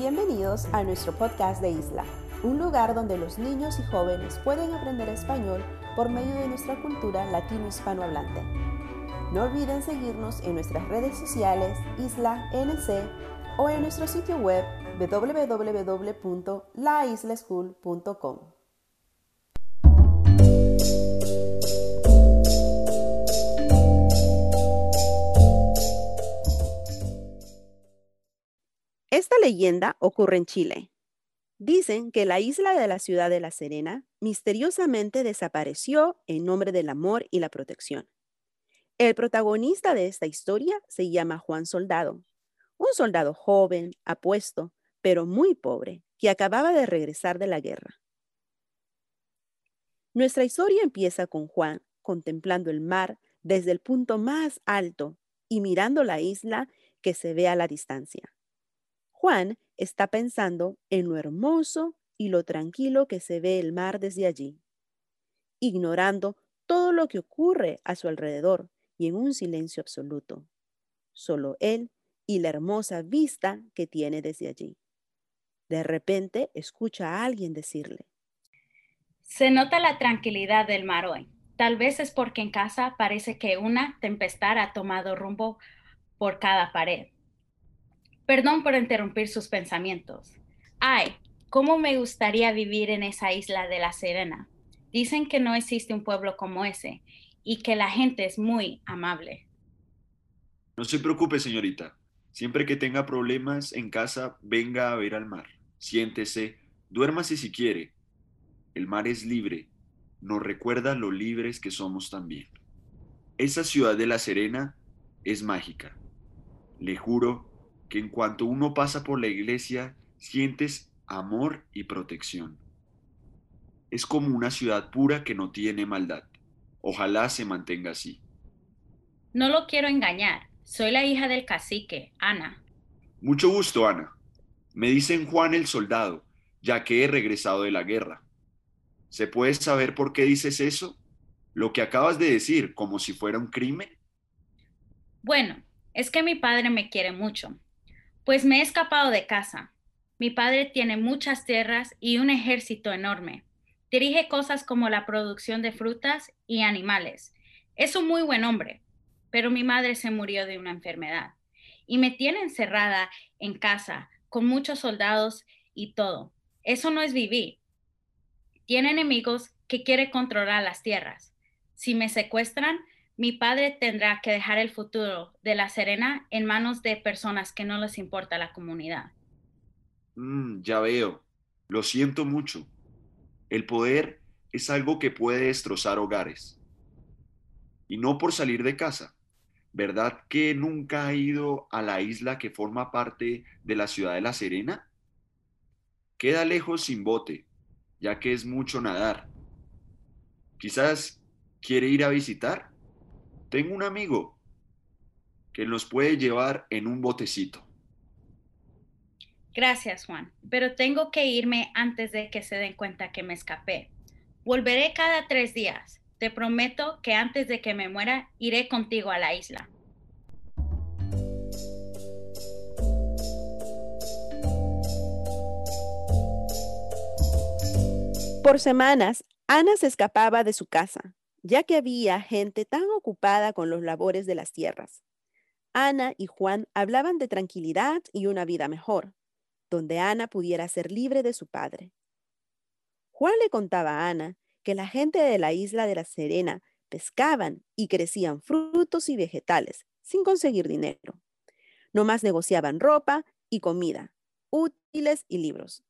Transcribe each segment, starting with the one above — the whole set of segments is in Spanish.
Bienvenidos a nuestro podcast de Isla, un lugar donde los niños y jóvenes pueden aprender español por medio de nuestra cultura latino-hispanohablante. No olviden seguirnos en nuestras redes sociales Isla NC o en nuestro sitio web www.laisleschool.com. leyenda ocurre en Chile. Dicen que la isla de la ciudad de La Serena misteriosamente desapareció en nombre del amor y la protección. El protagonista de esta historia se llama Juan Soldado, un soldado joven, apuesto, pero muy pobre, que acababa de regresar de la guerra. Nuestra historia empieza con Juan contemplando el mar desde el punto más alto y mirando la isla que se ve a la distancia. Juan está pensando en lo hermoso y lo tranquilo que se ve el mar desde allí, ignorando todo lo que ocurre a su alrededor y en un silencio absoluto. Solo él y la hermosa vista que tiene desde allí. De repente escucha a alguien decirle. Se nota la tranquilidad del mar hoy. Tal vez es porque en casa parece que una tempestad ha tomado rumbo por cada pared. Perdón por interrumpir sus pensamientos. Ay, ¿cómo me gustaría vivir en esa isla de la Serena? Dicen que no existe un pueblo como ese y que la gente es muy amable. No se preocupe, señorita. Siempre que tenga problemas en casa, venga a ver al mar. Siéntese, duérmase si quiere. El mar es libre. Nos recuerda lo libres que somos también. Esa ciudad de La Serena es mágica. Le juro que en cuanto uno pasa por la iglesia, sientes amor y protección. Es como una ciudad pura que no tiene maldad. Ojalá se mantenga así. No lo quiero engañar. Soy la hija del cacique, Ana. Mucho gusto, Ana. Me dicen Juan el soldado, ya que he regresado de la guerra. ¿Se puede saber por qué dices eso? Lo que acabas de decir, como si fuera un crimen. Bueno, es que mi padre me quiere mucho pues me he escapado de casa. Mi padre tiene muchas tierras y un ejército enorme. Dirige cosas como la producción de frutas y animales. Es un muy buen hombre, pero mi madre se murió de una enfermedad y me tiene encerrada en casa con muchos soldados y todo. Eso no es vivir. Tiene enemigos que quiere controlar las tierras. Si me secuestran, mi padre tendrá que dejar el futuro de La Serena en manos de personas que no les importa la comunidad. Mm, ya veo. Lo siento mucho. El poder es algo que puede destrozar hogares. Y no por salir de casa. ¿Verdad que nunca ha ido a la isla que forma parte de la ciudad de La Serena? Queda lejos sin bote, ya que es mucho nadar. Quizás quiere ir a visitar. Tengo un amigo que nos puede llevar en un botecito. Gracias, Juan, pero tengo que irme antes de que se den cuenta que me escapé. Volveré cada tres días. Te prometo que antes de que me muera, iré contigo a la isla. Por semanas, Ana se escapaba de su casa, ya que había gente tan ocupada con los labores de las tierras. Ana y Juan hablaban de tranquilidad y una vida mejor, donde Ana pudiera ser libre de su padre. Juan le contaba a Ana que la gente de la isla de la Serena pescaban y crecían frutos y vegetales sin conseguir dinero. Nomás negociaban ropa y comida, útiles y libros.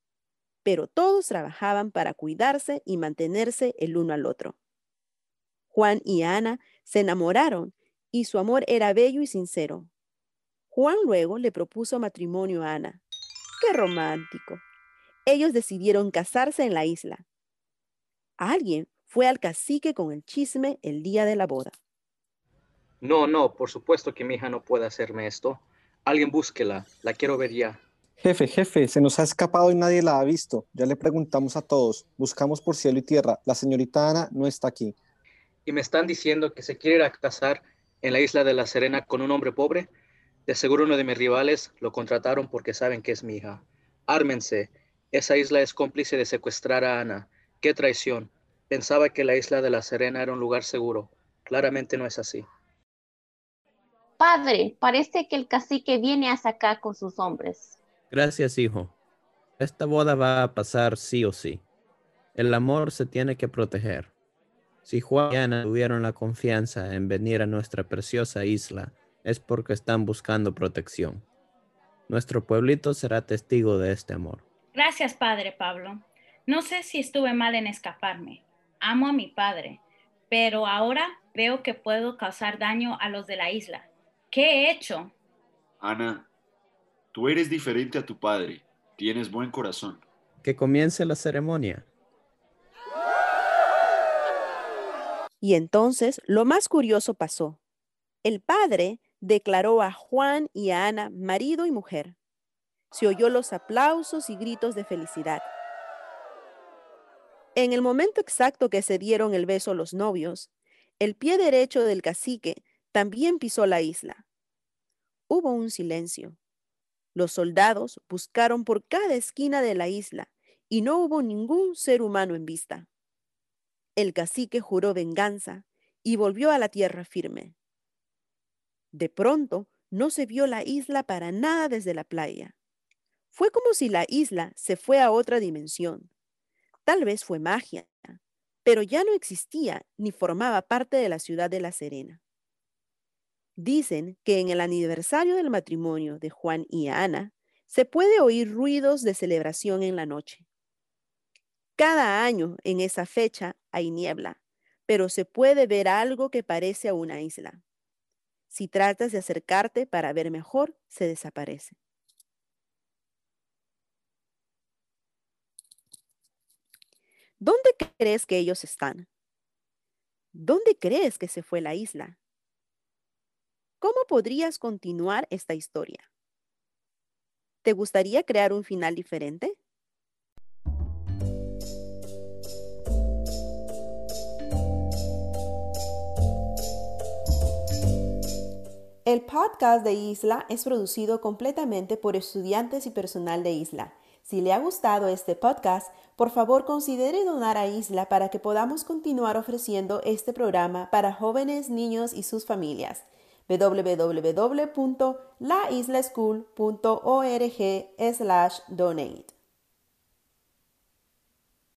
Pero todos trabajaban para cuidarse y mantenerse el uno al otro. Juan y Ana se enamoraron y su amor era bello y sincero. Juan luego le propuso matrimonio a Ana. ¡Qué romántico! Ellos decidieron casarse en la isla. Alguien fue al cacique con el chisme el día de la boda. No, no, por supuesto que mi hija no puede hacerme esto. Alguien búsquela, la quiero ver ya. Jefe, jefe, se nos ha escapado y nadie la ha visto. Ya le preguntamos a todos, buscamos por cielo y tierra. La señorita Ana no está aquí y me están diciendo que se quiere ir a casar en la isla de la Serena con un hombre pobre, de seguro uno de mis rivales lo contrataron porque saben que es mi hija. Ármense. Esa isla es cómplice de secuestrar a Ana. ¡Qué traición! Pensaba que la isla de la Serena era un lugar seguro. Claramente no es así. Padre, parece que el cacique viene hasta acá con sus hombres. Gracias, hijo. Esta boda va a pasar sí o sí. El amor se tiene que proteger. Si Juan y Ana tuvieron la confianza en venir a nuestra preciosa isla, es porque están buscando protección. Nuestro pueblito será testigo de este amor. Gracias, Padre Pablo. No sé si estuve mal en escaparme. Amo a mi padre, pero ahora veo que puedo causar daño a los de la isla. ¿Qué he hecho? Ana, tú eres diferente a tu padre. Tienes buen corazón. Que comience la ceremonia. Y entonces lo más curioso pasó. El padre declaró a Juan y a Ana marido y mujer. Se oyó los aplausos y gritos de felicidad. En el momento exacto que se dieron el beso los novios, el pie derecho del cacique también pisó la isla. Hubo un silencio. Los soldados buscaron por cada esquina de la isla y no hubo ningún ser humano en vista. El cacique juró venganza y volvió a la tierra firme. De pronto, no se vio la isla para nada desde la playa. Fue como si la isla se fue a otra dimensión. Tal vez fue magia, pero ya no existía ni formaba parte de la ciudad de La Serena. Dicen que en el aniversario del matrimonio de Juan y Ana se puede oír ruidos de celebración en la noche. Cada año en esa fecha hay niebla, pero se puede ver algo que parece a una isla. Si tratas de acercarte para ver mejor, se desaparece. ¿Dónde crees que ellos están? ¿Dónde crees que se fue la isla? ¿Cómo podrías continuar esta historia? ¿Te gustaría crear un final diferente? El podcast de Isla es producido completamente por estudiantes y personal de Isla. Si le ha gustado este podcast, por favor considere donar a Isla para que podamos continuar ofreciendo este programa para jóvenes, niños y sus familias www.laislaschool.org/donate.